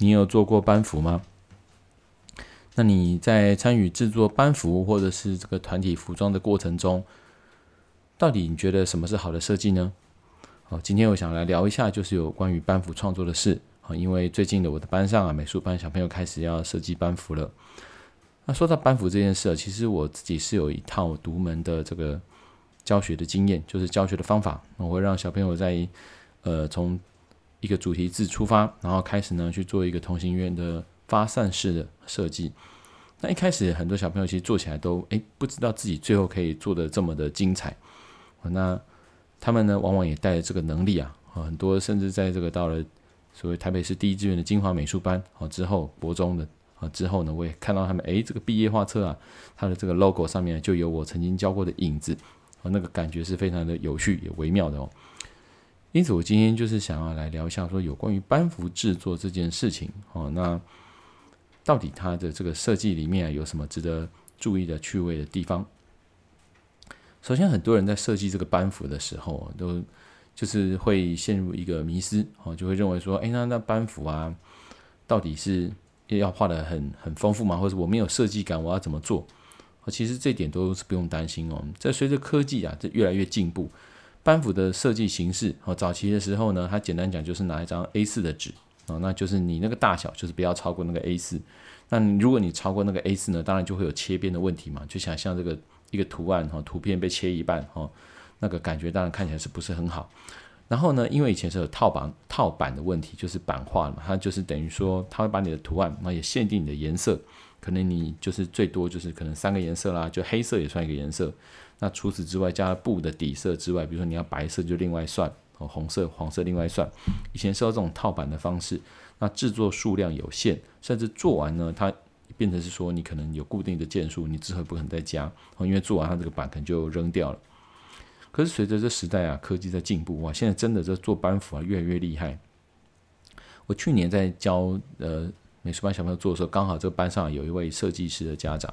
你有做过班服吗？那你在参与制作班服或者是这个团体服装的过程中，到底你觉得什么是好的设计呢？好，今天我想来聊一下，就是有关于班服创作的事。好，因为最近的我的班上啊，美术班小朋友开始要设计班服了。那说到班服这件事，其实我自己是有一套独门的这个教学的经验，就是教学的方法。我会让小朋友在呃从一个主题字出发，然后开始呢去做一个同心圆的发散式的设计。那一开始很多小朋友其实做起来都诶不知道自己最后可以做得这么的精彩。那他们呢，往往也带着这个能力啊，很多甚至在这个到了所谓台北市第一志愿的精华美术班啊之后，国中的啊之后呢，我也看到他们，诶，这个毕业画册啊，它的这个 logo 上面就有我曾经教过的影子，啊，那个感觉是非常的有趣也微妙的哦。因此，我今天就是想要来聊一下，说有关于班服制作这件事情哦，那到底它的这个设计里面有什么值得注意的趣味的地方？首先，很多人在设计这个班服的时候，都就是会陷入一个迷思，哦，就会认为说，哎，那那班服啊，到底是要画得很很丰富吗？或者我没有设计感，我要怎么做？其实这点都是不用担心哦。在随着科技啊，这越来越进步，班幅的设计形式，哦，早期的时候呢，它简单讲就是拿一张 A4 的纸，哦，那就是你那个大小就是不要超过那个 A4。那如果你超过那个 A4 呢，当然就会有切边的问题嘛，就想像这个。一个图案哈，图片被切一半哈，那个感觉当然看起来是不是很好。然后呢，因为以前是有套版套版的问题，就是版画嘛，它就是等于说，它会把你的图案，那也限定你的颜色，可能你就是最多就是可能三个颜色啦，就黑色也算一个颜色。那除此之外，加布的底色之外，比如说你要白色就另外算，哦，红色、黄色另外算。以前是要这种套版的方式，那制作数量有限，甚至做完呢，它。变成是说，你可能有固定的件数，你之后不可能再加，因为做完它这个版可能就扔掉了。可是随着这时代啊，科技在进步哇，现在真的这做班服啊越来越厉害。我去年在教呃美术班小朋友做的时候，刚好这个班上有一位设计师的家长，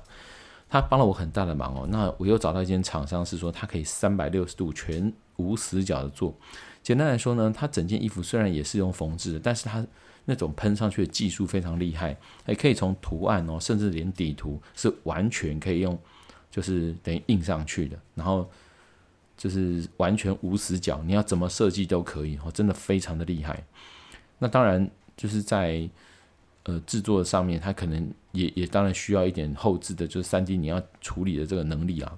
他帮了我很大的忙哦。那我又找到一间厂商，是说他可以三百六十度全无死角的做。简单来说呢，他整件衣服虽然也是用缝制的，但是他那种喷上去的技术非常厉害，还可以从图案哦，甚至连底图是完全可以用，就是等于印上去的，然后就是完全无死角，你要怎么设计都可以哦，真的非常的厉害。那当然就是在呃制作上面，它可能也也当然需要一点后置的，就是三 D 你要处理的这个能力啊。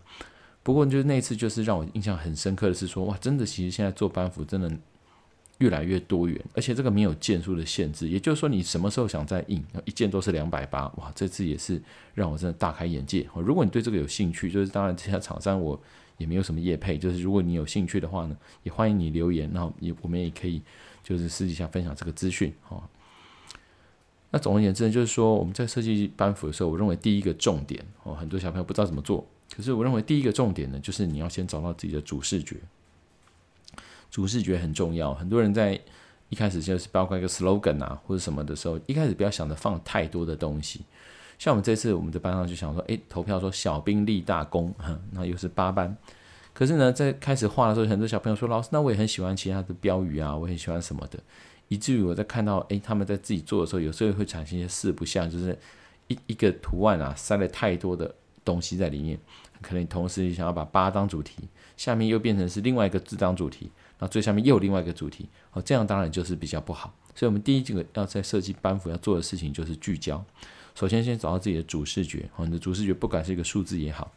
不过就是那次就是让我印象很深刻的是说，哇，真的其实现在做班服真的。越来越多元，而且这个没有件数的限制，也就是说你什么时候想再印，一件都是两百八，哇！这次也是让我真的大开眼界。如果你对这个有兴趣，就是当然这些厂商我也没有什么业配，就是如果你有兴趣的话呢，也欢迎你留言，然后也我们也可以就是私底下分享这个资讯。那总而言之就是说我们在设计班服的时候，我认为第一个重点哦，很多小朋友不知道怎么做，可是我认为第一个重点呢，就是你要先找到自己的主视觉。主视觉很重要，很多人在一开始就是包括一个 slogan 啊或者什么的时候，一开始不要想着放太多的东西。像我们这次我们的班上就想说，诶，投票说小兵立大功，哼，那又是八班。可是呢，在开始画的时候，很多小朋友说，老师，那我也很喜欢其他的标语啊，我很喜欢什么的，以至于我在看到，诶，他们在自己做的时候，有时候会产生一些四不像，就是一一个图案啊，塞了太多的东西在里面，可能同时你想要把八当主题，下面又变成是另外一个字当主题。那最下面又有另外一个主题，哦，这样当然就是比较不好。所以，我们第一个要在设计班服要做的事情就是聚焦。首先，先找到自己的主视觉，哦，你的主视觉不管是一个数字也好，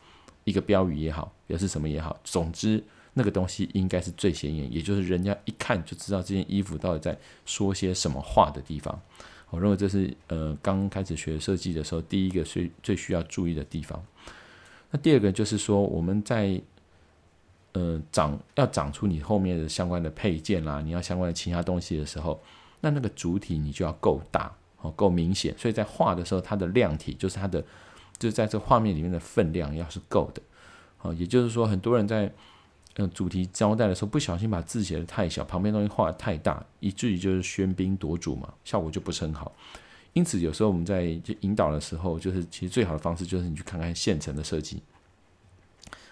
一个标语也好，表示什么也好，总之那个东西应该是最显眼，也就是人家一看就知道这件衣服到底在说些什么话的地方。我认为这是呃刚开始学设计的时候第一个最最需要注意的地方。那第二个就是说我们在呃，长要长出你后面的相关的配件啦，你要相关的其他东西的时候，那那个主体你就要够大哦，够明显。所以在画的时候，它的量体就是它的，就是在这画面里面的分量要是够的哦。也就是说，很多人在呃主题交代的时候，不小心把字写的太小，旁边东西画的太大，以至于就是喧宾夺主嘛，效果就不是很好。因此，有时候我们在就引导的时候，就是其实最好的方式就是你去看看现成的设计。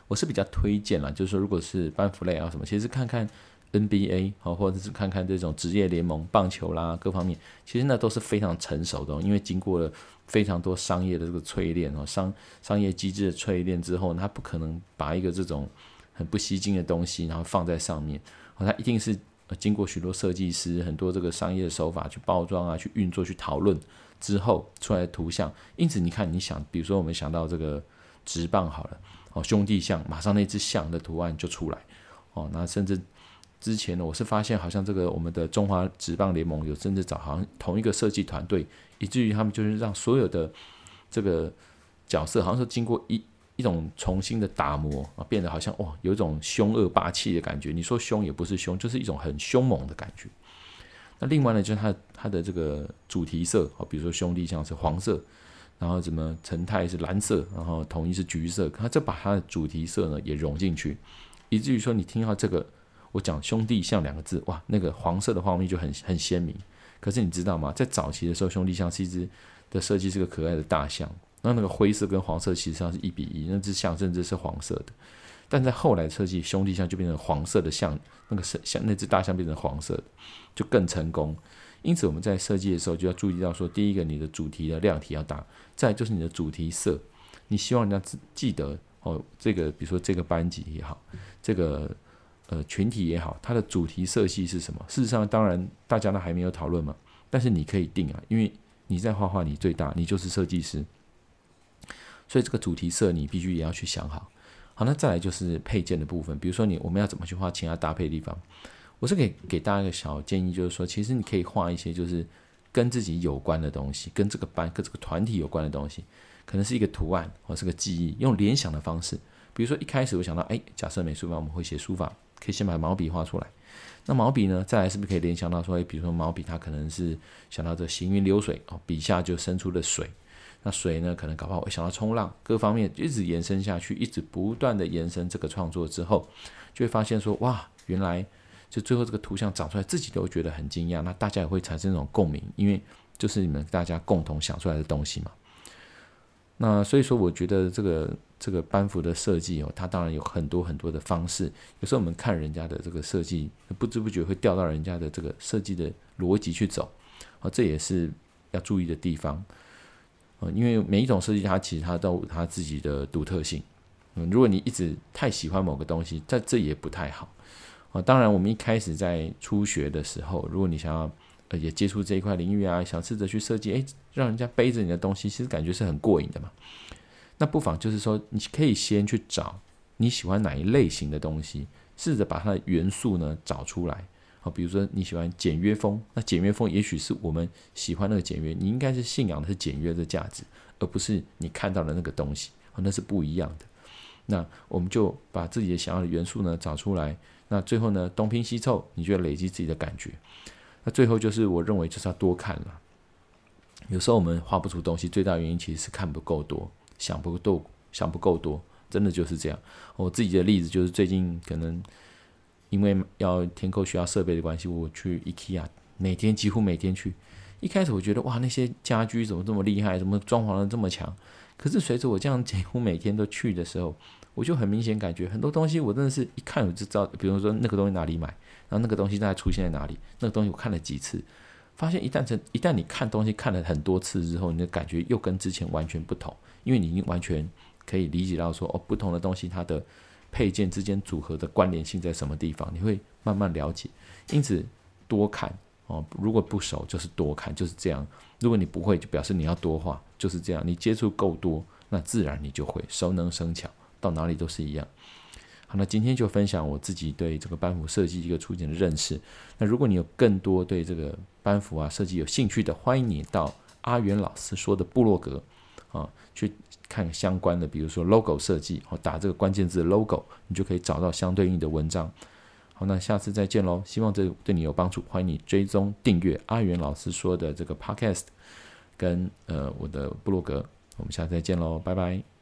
我是比较推荐啦，就是说，如果是班服类啊什么，其实看看 NBA 好，或者是看看这种职业联盟、棒球啦，各方面，其实那都是非常成熟的，因为经过了非常多商业的这个淬炼哦，商商业机制的淬炼之后，它不可能把一个这种很不吸睛的东西，然后放在上面，哦，他一定是经过许多设计师、很多这个商业的手法去包装啊、去运作、去讨论之后出来的图像。因此，你看，你想，比如说我们想到这个直棒好了，哦，兄弟象，马上那只象的图案就出来，哦，那甚至。之前呢，我是发现好像这个我们的中华职棒联盟有甚至找好像同一个设计团队，以至于他们就是让所有的这个角色好像是经过一一种重新的打磨啊，变得好像哇，有一种凶恶霸气的感觉。你说凶也不是凶，就是一种很凶猛的感觉。那另外呢，就是它它的这个主题色啊，比如说兄弟象是黄色，然后什么成泰是蓝色，然后统一是橘色，它这把它的主题色呢也融进去，以至于说你听到这个。我讲兄弟象两个字，哇，那个黄色的画面就很很鲜明。可是你知道吗？在早期的时候，兄弟象是一只的设计是个可爱的大象，那那个灰色跟黄色其实上是一比一，那只象甚至是黄色的。但在后来设计，兄弟象就变成黄色的象，那个是像那只大象变成黄色的，就更成功。因此我们在设计的时候就要注意到说，第一个你的主题的量体要大，再就是你的主题色，你希望人家记得哦，这个比如说这个班级也好，这个。呃，群体也好，它的主题色系是什么？事实上，当然大家都还没有讨论嘛。但是你可以定啊，因为你在画画，你最大，你就是设计师，所以这个主题色你必须也要去想好。好，那再来就是配件的部分，比如说你我们要怎么去画其他搭配的地方？我是给给大家一个小建议，就是说，其实你可以画一些就是跟自己有关的东西，跟这个班、跟这个团体有关的东西，可能是一个图案或是个记忆，用联想的方式。比如说一开始我想到，哎，假设美术班我们会写书法。可以先把毛笔画出来，那毛笔呢？再来是不是可以联想到说，诶，比如说毛笔，它可能是想到这行云流水哦，笔下就生出了水。那水呢，可能搞不好会想到冲浪，各方面一直延伸下去，一直不断的延伸这个创作之后，就会发现说，哇，原来就最后这个图像长出来，自己都觉得很惊讶。那大家也会产生一种共鸣，因为就是你们大家共同想出来的东西嘛。那所以说，我觉得这个这个班服的设计哦，它当然有很多很多的方式。有时候我们看人家的这个设计，不知不觉会掉到人家的这个设计的逻辑去走，啊，这也是要注意的地方。啊，因为每一种设计它其实它都有它自己的独特性。嗯，如果你一直太喜欢某个东西，这这也不太好。啊，当然我们一开始在初学的时候，如果你想要。呃，也接触这一块领域啊，想试着去设计，诶，让人家背着你的东西，其实感觉是很过瘾的嘛。那不妨就是说，你可以先去找你喜欢哪一类型的东西，试着把它的元素呢找出来。好，比如说你喜欢简约风，那简约风也许是我们喜欢那个简约，你应该是信仰的是简约的价值，而不是你看到的那个东西，那是不一样的。那我们就把自己的想要的元素呢找出来，那最后呢东拼西凑，你就要累积自己的感觉。那最后就是我认为就是要多看了。有时候我们画不出东西，最大原因其实是看不够多，想不够，想不够多，真的就是这样。我自己的例子就是最近可能因为要添购需要设备的关系，我去 IKEA，每天几乎每天去。一开始我觉得哇，那些家居怎么这么厉害，怎么装潢的这么强？可是随着我这样几乎每天都去的时候，我就很明显感觉很多东西我真的是一看我就知道，比如说那个东西哪里买。然后那个东西大概出现在哪里？那个东西我看了几次，发现一旦成一旦你看东西看了很多次之后，你的感觉又跟之前完全不同，因为你已经完全可以理解到说哦，不同的东西它的配件之间组合的关联性在什么地方，你会慢慢了解。因此多看哦，如果不熟就是多看，就是这样。如果你不会，就表示你要多画，就是这样。你接触够多，那自然你就会熟能生巧，到哪里都是一样。好，那今天就分享我自己对这个班服设计一个初浅的认识。那如果你有更多对这个班服啊设计有兴趣的，欢迎你到阿元老师说的部落格啊去看相关的，比如说 logo 设计，哦，打这个关键字 logo，你就可以找到相对应的文章。好，那下次再见喽，希望这对你有帮助。欢迎你追踪订阅阿元老师说的这个 podcast，跟呃我的部落格。我们下次再见喽，拜拜。